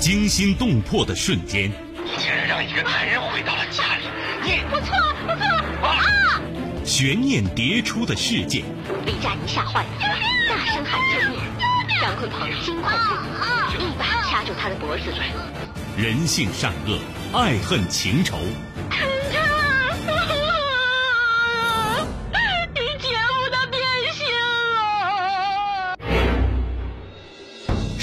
惊心动魄的瞬间，你竟然让一个男人回到了家里，你我错不错啊！悬念迭出的事件，李佳怡吓坏了，大声喊救命。张鲲鹏惊恐不已，一把掐住他的脖子。人性善恶，爱恨情仇。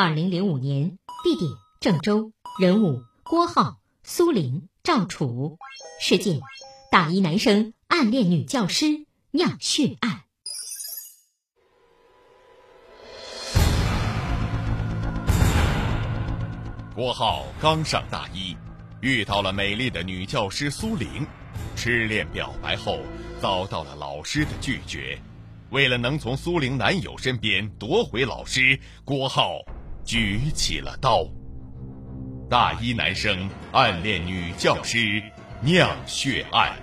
二零零五年。地点：郑州。人物：郭浩、苏玲、赵楚。事件：大一男生暗恋女教师，酿血案。郭浩刚上大一，遇到了美丽的女教师苏玲，痴恋表白后遭到了老师的拒绝。为了能从苏玲男友身边夺回老师，郭浩。举起了刀。大一男生暗恋女教师，酿血案。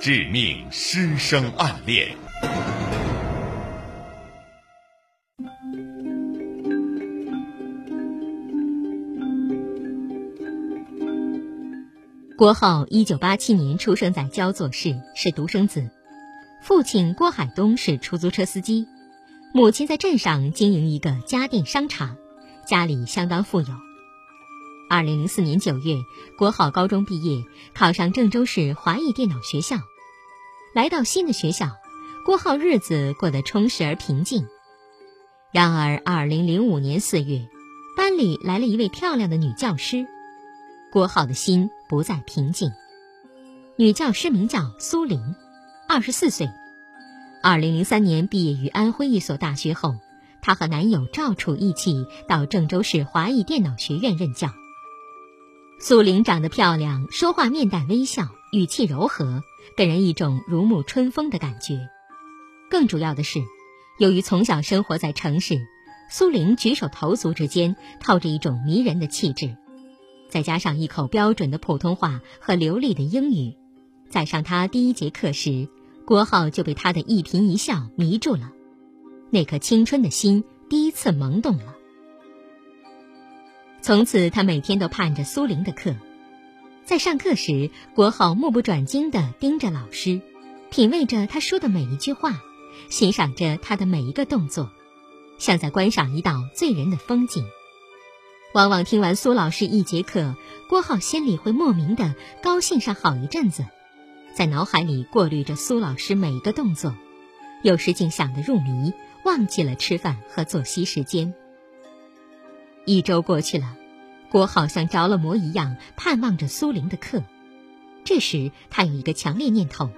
致命师生暗恋。郭浩一九八七年出生在焦作市，是独生子。父亲郭海东是出租车司机，母亲在镇上经营一个家电商场，家里相当富有。二零零四年九月，郭浩高中毕业，考上郑州市华艺电脑学校。来到新的学校，郭浩日子过得充实而平静。然而，二零零五年四月，班里来了一位漂亮的女教师，郭浩的心不再平静。女教师名叫苏玲。二十四岁，二零零三年毕业于安徽一所大学后，她和男友赵楚一起到郑州市华艺电脑学院任教。苏玲长得漂亮，说话面带微笑，语气柔和，给人一种如沐春风的感觉。更主要的是，由于从小生活在城市，苏玲举手投足之间透着一种迷人的气质，再加上一口标准的普通话和流利的英语，在上她第一节课时。郭浩就被他的一颦一笑迷住了，那颗青春的心第一次萌动了。从此，他每天都盼着苏玲的课。在上课时，郭浩目不转睛地盯着老师，品味着他说的每一句话，欣赏着他的每一个动作，像在观赏一道醉人的风景。往往听完苏老师一节课，郭浩心里会莫名的高兴上好一阵子。在脑海里过滤着苏老师每一个动作，有时竟想得入迷，忘记了吃饭和作息时间。一周过去了，郭好像着了魔一样，盼望着苏玲的课。这时，他有一个强烈念头，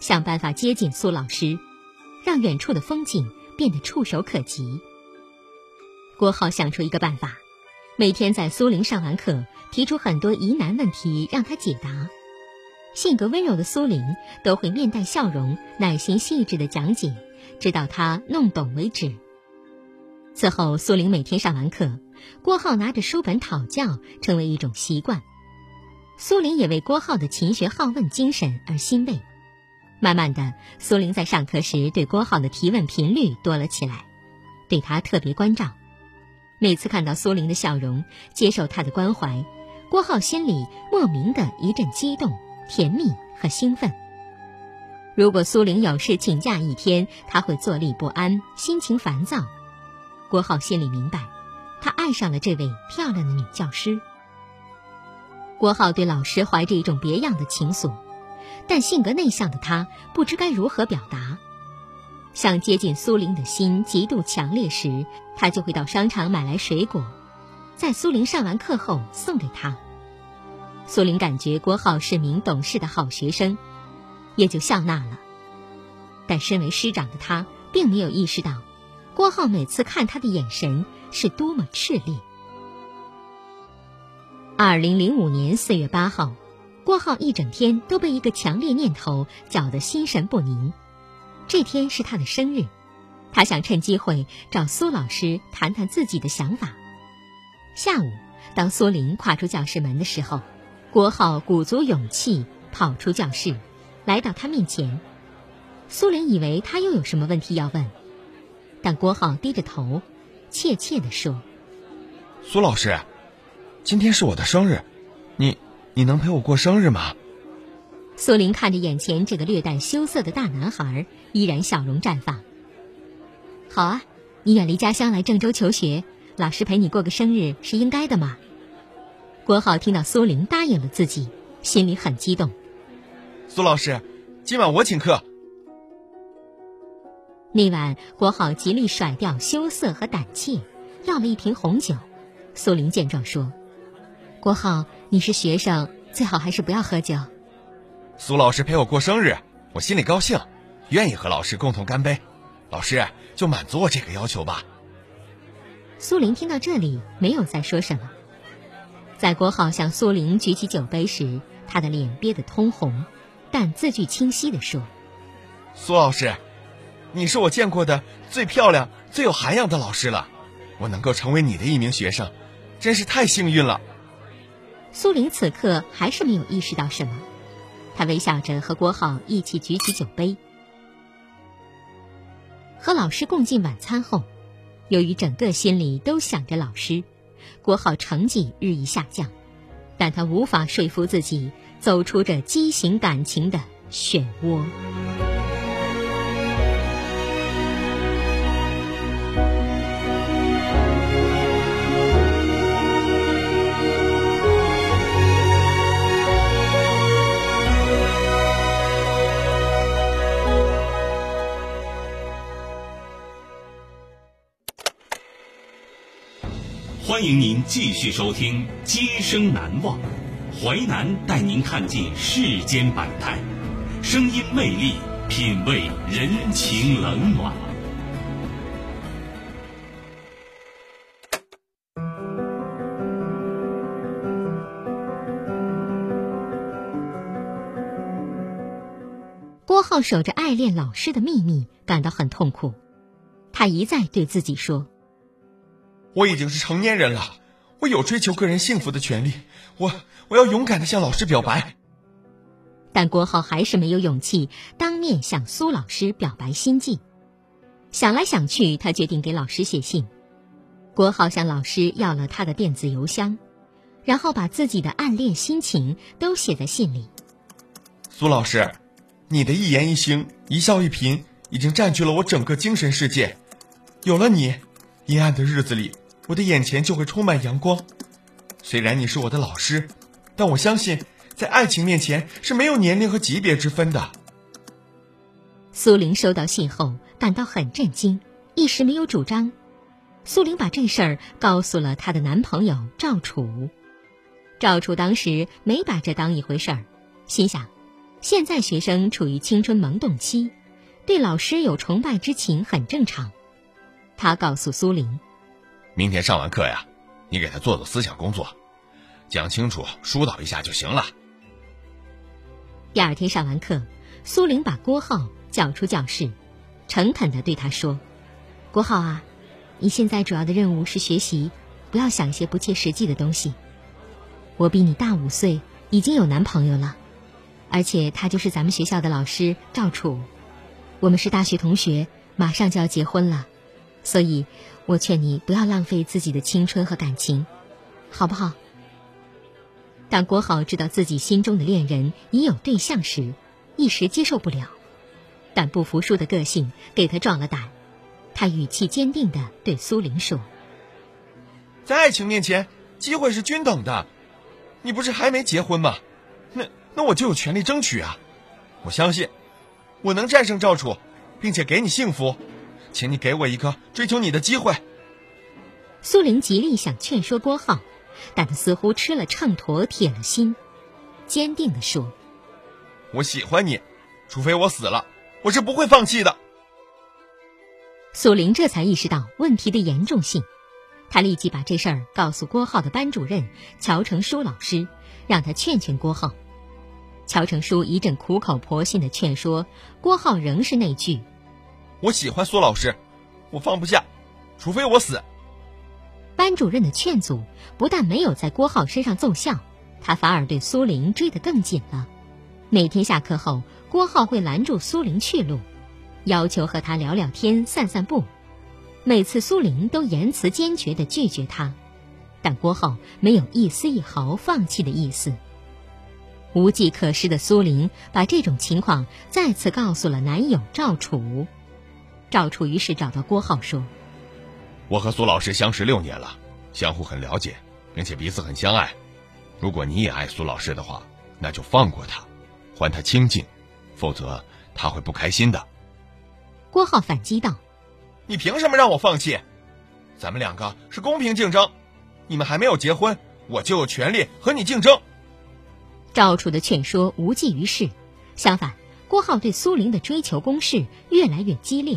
想办法接近苏老师，让远处的风景变得触手可及。郭浩想出一个办法，每天在苏玲上完课，提出很多疑难问题让他解答。性格温柔的苏玲都会面带笑容，耐心细致的讲解，直到他弄懂为止。此后，苏玲每天上完课，郭浩拿着书本讨教，成为一种习惯。苏玲也为郭浩的勤学好问精神而欣慰。慢慢的，苏玲在上课时对郭浩的提问频率多了起来，对他特别关照。每次看到苏玲的笑容，接受他的关怀，郭浩心里莫名的一阵激动。甜蜜和兴奋。如果苏玲有事请假一天，他会坐立不安，心情烦躁。郭浩心里明白，他爱上了这位漂亮的女教师。郭浩对老师怀着一种别样的情愫，但性格内向的他不知该如何表达。想接近苏玲的心极度强烈时，他就会到商场买来水果，在苏玲上完课后送给她。苏林感觉郭浩是名懂事的好学生，也就笑纳了。但身为师长的他，并没有意识到，郭浩每次看他的眼神，是多么炽烈。二零零五年四月八号，郭浩一整天都被一个强烈念头搅得心神不宁。这天是他的生日，他想趁机会找苏老师谈谈自己的想法。下午，当苏林跨出教室门的时候，郭浩鼓足勇气跑出教室，来到他面前。苏林以为他又有什么问题要问，但郭浩低着头，怯怯地说：“苏老师，今天是我的生日，你你能陪我过生日吗？”苏林看着眼前这个略带羞涩的大男孩，依然笑容绽放。好啊，你远离家乡来郑州求学，老师陪你过个生日是应该的嘛。郭浩听到苏林答应了自己，心里很激动。苏老师，今晚我请客。那晚，郭浩极力甩掉羞涩和胆怯，要了一瓶红酒。苏林见状说：“郭浩，你是学生，最好还是不要喝酒。”苏老师陪我过生日，我心里高兴，愿意和老师共同干杯。老师就满足我这个要求吧。苏林听到这里，没有再说什么。在郭浩向苏玲举起酒杯时，他的脸憋得通红，但字句清晰地说：“苏老师，你是我见过的最漂亮、最有涵养的老师了。我能够成为你的一名学生，真是太幸运了。”苏玲此刻还是没有意识到什么。她微笑着和郭浩一起举起酒杯。和老师共进晚餐后，由于整个心里都想着老师，国浩成绩日益下降，但他无法说服自己走出这畸形感情的漩涡。欢迎您继续收听《今生难忘》，淮南带您看尽世间百态，声音魅力，品味人情冷暖。郭浩守着爱恋老师的秘密，感到很痛苦。他一再对自己说。我已经是成年人了，我有追求个人幸福的权利。我我要勇敢的向老师表白。但郭浩还是没有勇气当面向苏老师表白心迹。想来想去，他决定给老师写信。郭浩向老师要了他的电子邮箱，然后把自己的暗恋心情都写在信里。苏老师，你的一言一行、一笑一颦，已经占据了我整个精神世界。有了你，阴暗的日子里。我的眼前就会充满阳光。虽然你是我的老师，但我相信，在爱情面前是没有年龄和级别之分的。苏玲收到信后感到很震惊，一时没有主张。苏玲把这事儿告诉了她的男朋友赵楚。赵楚当时没把这当一回事儿，心想，现在学生处于青春萌动期，对老师有崇拜之情很正常。他告诉苏玲。明天上完课呀，你给他做做思想工作，讲清楚疏导一下就行了。第二天上完课，苏玲把郭浩叫出教室，诚恳的对他说：“郭浩啊，你现在主要的任务是学习，不要想一些不切实际的东西。我比你大五岁，已经有男朋友了，而且他就是咱们学校的老师赵楚，我们是大学同学，马上就要结婚了，所以。”我劝你不要浪费自己的青春和感情，好不好？当郭浩知道自己心中的恋人已有对象时，一时接受不了，但不服输的个性给他壮了胆。他语气坚定的对苏玲说：“在爱情面前，机会是均等的。你不是还没结婚吗？那那我就有权利争取啊！我相信，我能战胜赵楚，并且给你幸福。”请你给我一个追求你的机会。苏玲极力想劝说郭浩，但他似乎吃了秤砣铁了心，坚定地说：“我喜欢你，除非我死了，我是不会放弃的。”苏玲这才意识到问题的严重性，他立即把这事儿告诉郭浩的班主任乔成书老师，让他劝劝郭浩。乔成书一阵苦口婆心的劝说，郭浩仍是那句：“我喜欢苏老师，我放不下，除非我死。”班主任的劝阻不但没有在郭浩身上奏效，他反而对苏玲追得更紧了。每天下课后，郭浩会拦住苏玲去路，要求和他聊聊天、散散步。每次苏玲都言辞坚决地拒绝他，但郭浩没有一丝一毫放弃的意思。无计可施的苏玲把这种情况再次告诉了男友赵楚。赵楚于是找到郭浩说：“我和苏老师相识六年了，相互很了解，并且彼此很相爱。如果你也爱苏老师的话，那就放过他，还他清净，否则他会不开心的。”郭浩反击道：“你凭什么让我放弃？咱们两个是公平竞争，你们还没有结婚，我就有权利和你竞争。”赵楚的劝说无济于事，相反，郭浩对苏玲的追求攻势越来越激烈。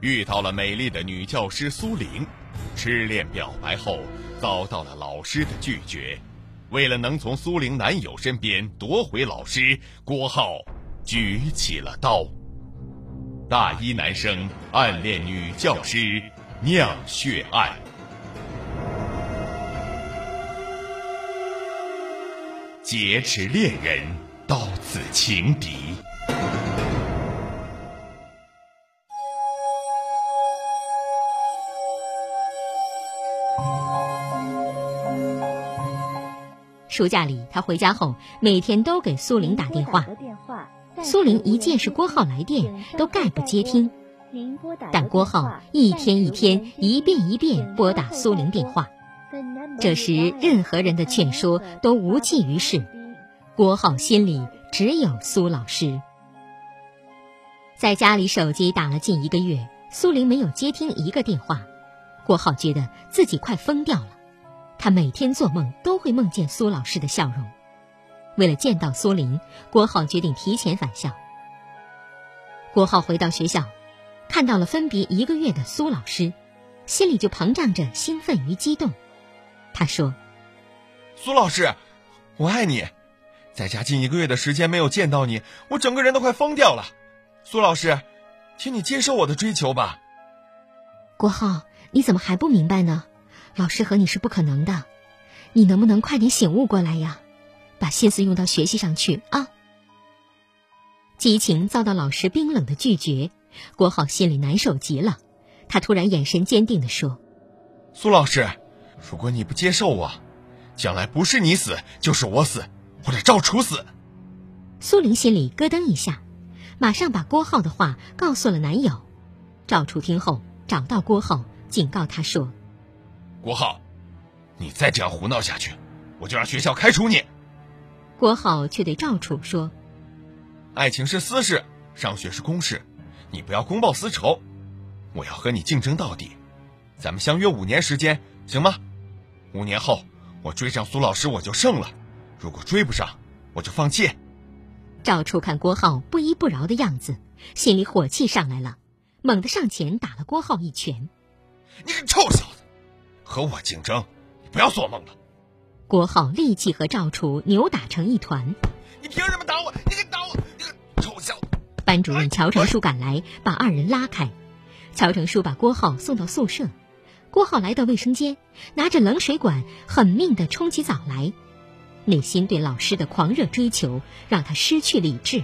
遇到了美丽的女教师苏玲，痴恋表白后。遭到了老师的拒绝，为了能从苏玲男友身边夺回老师，郭浩举起了刀。大一男生暗恋女教师，酿血案，劫持恋人，到此情敌。暑假里，他回家后每天都给苏玲打电话。苏玲一见是郭浩来电，都概不接听。但郭浩一天一天、一遍一遍拨打苏玲电话，这时任何人的劝说都无济于事。郭浩心里只有苏老师。在家里手机打了近一个月，苏玲没有接听一个电话，郭浩觉得自己快疯掉了。他每天做梦都会梦见苏老师的笑容。为了见到苏林，郭浩决定提前返校。郭浩回到学校，看到了分别一个月的苏老师，心里就膨胀着兴奋与激动。他说：“苏老师，我爱你。在家近一个月的时间没有见到你，我整个人都快疯掉了。苏老师，请你接受我的追求吧。”郭浩，你怎么还不明白呢？老师和你是不可能的，你能不能快点醒悟过来呀？把心思用到学习上去啊！激情遭到老师冰冷的拒绝，郭浩心里难受极了。他突然眼神坚定地说：“苏老师，如果你不接受我，将来不是你死就是我死，或者赵楚死。”苏玲心里咯噔一下，马上把郭浩的话告诉了男友。赵楚听后找到郭浩，警告他说。郭浩，你再这样胡闹下去，我就让学校开除你。郭浩却对赵楚说：“爱情是私事，上学是公事，你不要公报私仇。我要和你竞争到底，咱们相约五年时间，行吗？五年后我追上苏老师，我就胜了；如果追不上，我就放弃。”赵楚看郭浩不依不饶的样子，心里火气上来了，猛地上前打了郭浩一拳：“你个臭小子！”和我竞争，你不要做梦了！郭浩立即和赵楚扭打成一团。你凭什么打我？你敢打我？你个臭小子！班主任乔成书赶来，把二人拉开。乔成书把郭浩送到宿舍。郭浩来到卫生间，拿着冷水管狠命地冲起澡来。内心对老师的狂热追求让他失去理智。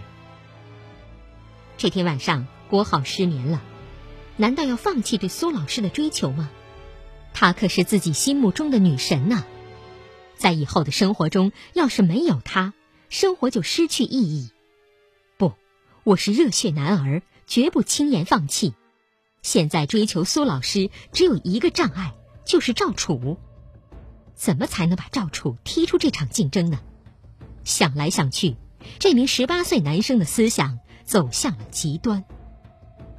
这天晚上，郭浩失眠了，难道要放弃对苏老师的追求吗？她可是自己心目中的女神呢。在以后的生活中，要是没有她，生活就失去意义。不，我是热血男儿，绝不轻言放弃。现在追求苏老师只有一个障碍，就是赵楚。怎么才能把赵楚踢出这场竞争呢？想来想去，这名十八岁男生的思想走向了极端。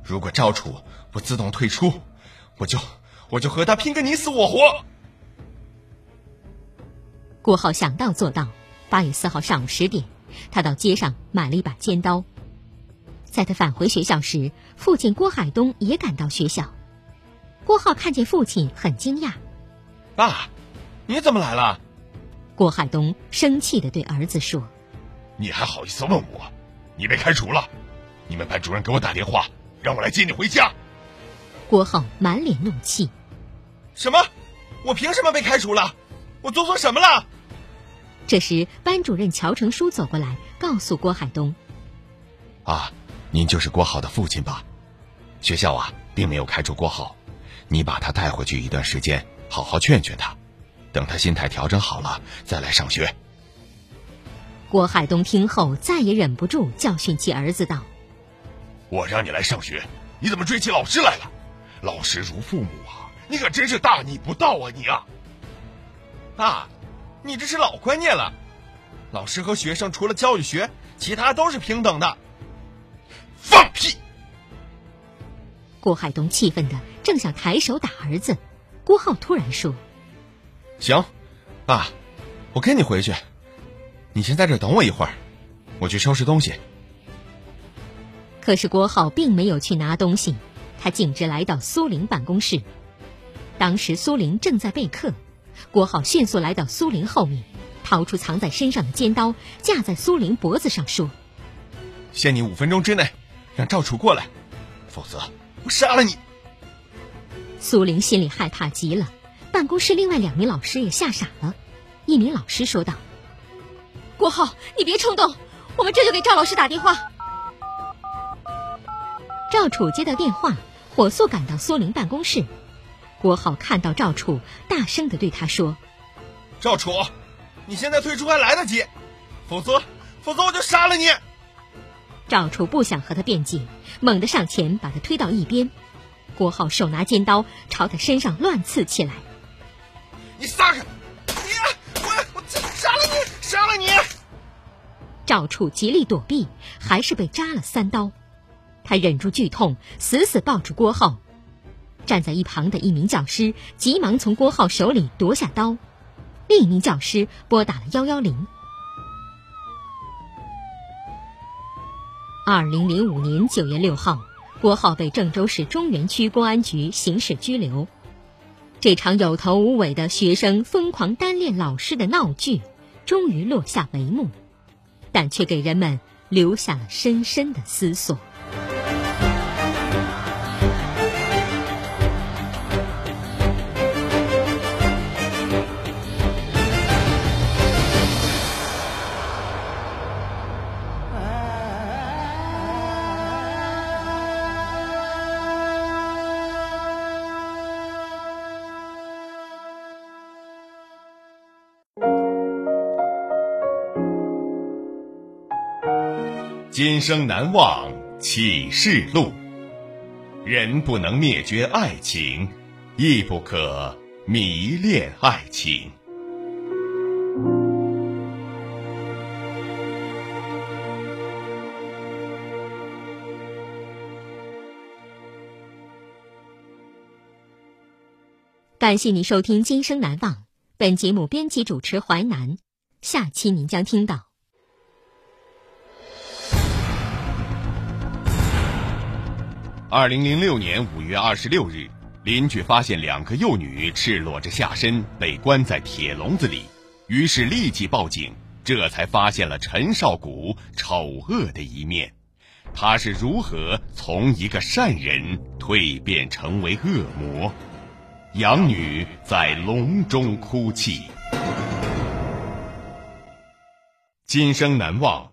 如果赵楚不自动退出，我就我就和他拼个你死我活。郭浩想到做到。八月四号上午十点，他到街上买了一把尖刀。在他返回学校时，父亲郭海东也赶到学校。郭浩看见父亲，很惊讶：“爸，你怎么来了？”郭海东生气的对儿子说：“你还好意思问我？你被开除了！你们班主任给我打电话，让我来接你回家。”郭浩满脸怒气：“什么？我凭什么被开除了？我做错什么了？”这时，班主任乔成书走过来，告诉郭海东：“啊，您就是郭浩的父亲吧？学校啊，并没有开除郭浩，你把他带回去一段时间，好好劝劝他，等他心态调整好了，再来上学。”郭海东听后，再也忍不住教训起儿子道：“我让你来上学，你怎么追起老师来了？老师如父母啊，你可真是大逆不道啊你啊！”爸。你这是老观念了，老师和学生除了教育学，其他都是平等的。放屁！郭海东气愤的正想抬手打儿子，郭浩突然说：“行，爸，我跟你回去，你先在这等我一会儿，我去收拾东西。”可是郭浩并没有去拿东西，他径直来到苏玲办公室。当时苏玲正在备课。郭浩迅速来到苏玲后面，掏出藏在身上的尖刀，架在苏玲脖子上，说：“限你五分钟之内，让赵楚过来，否则我杀了你。”苏玲心里害怕极了，办公室另外两名老师也吓傻了。一名老师说道：“郭浩，你别冲动，我们这就给赵老师打电话。”赵楚接到电话，火速赶到苏玲办公室。郭浩看到赵楚，大声的对他说：“赵楚，你现在退出还来得及，否则，否则我就杀了你。”赵楚不想和他辩解，猛地上前把他推到一边。郭浩手拿尖刀朝他身上乱刺起来。“你撒开！你，我我杀了你，杀了你！”赵楚极力躲避，还是被扎了三刀。他忍住剧痛，死死抱住郭浩。站在一旁的一名教师急忙从郭浩手里夺下刀，另一名教师拨打了幺幺零。二零零五年九月六号，郭浩被郑州市中原区公安局刑事拘留。这场有头无尾的学生疯狂单恋老师的闹剧，终于落下帷幕，但却给人们留下了深深的思索。今生难忘启示录。人不能灭绝爱情，亦不可迷恋爱情。感谢您收听《今生难忘》，本节目编辑主持淮南。下期您将听到。二零零六年五月二十六日，邻居发现两个幼女赤裸着下身被关在铁笼子里，于是立即报警，这才发现了陈少谷丑恶的一面。他是如何从一个善人蜕变成为恶魔？养女在笼中哭泣。今生难忘，